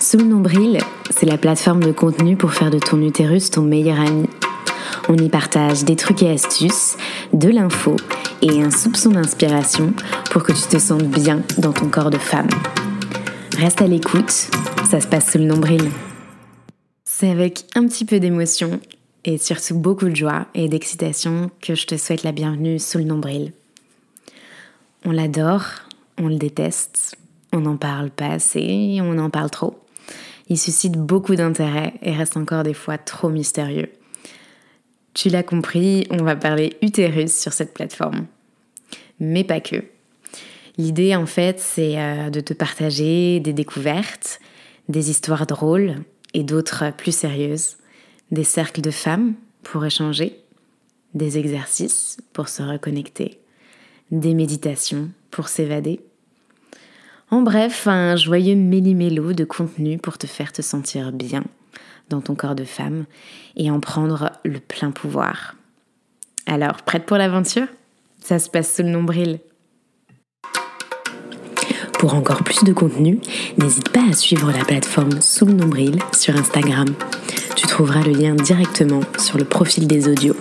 Sous le nombril, c'est la plateforme de contenu pour faire de ton utérus ton meilleur ami. On y partage des trucs et astuces, de l'info et un soupçon d'inspiration pour que tu te sentes bien dans ton corps de femme. Reste à l'écoute, ça se passe sous le nombril. C'est avec un petit peu d'émotion et surtout beaucoup de joie et d'excitation que je te souhaite la bienvenue sous le nombril. On l'adore, on le déteste, on n'en parle pas assez on en parle trop. Il suscite beaucoup d'intérêt et reste encore des fois trop mystérieux. Tu l'as compris, on va parler utérus sur cette plateforme. Mais pas que. L'idée en fait c'est euh, de te partager des découvertes, des histoires drôles et d'autres plus sérieuses, des cercles de femmes pour échanger, des exercices pour se reconnecter, des méditations pour s'évader. En bref, un joyeux méli-mélo de contenu pour te faire te sentir bien dans ton corps de femme et en prendre le plein pouvoir. Alors, prête pour l'aventure? Ça se passe sous le nombril. Pour encore plus de contenu, n'hésite pas à suivre la plateforme Sous le nombril sur Instagram. Tu trouveras le lien directement sur le profil des audios.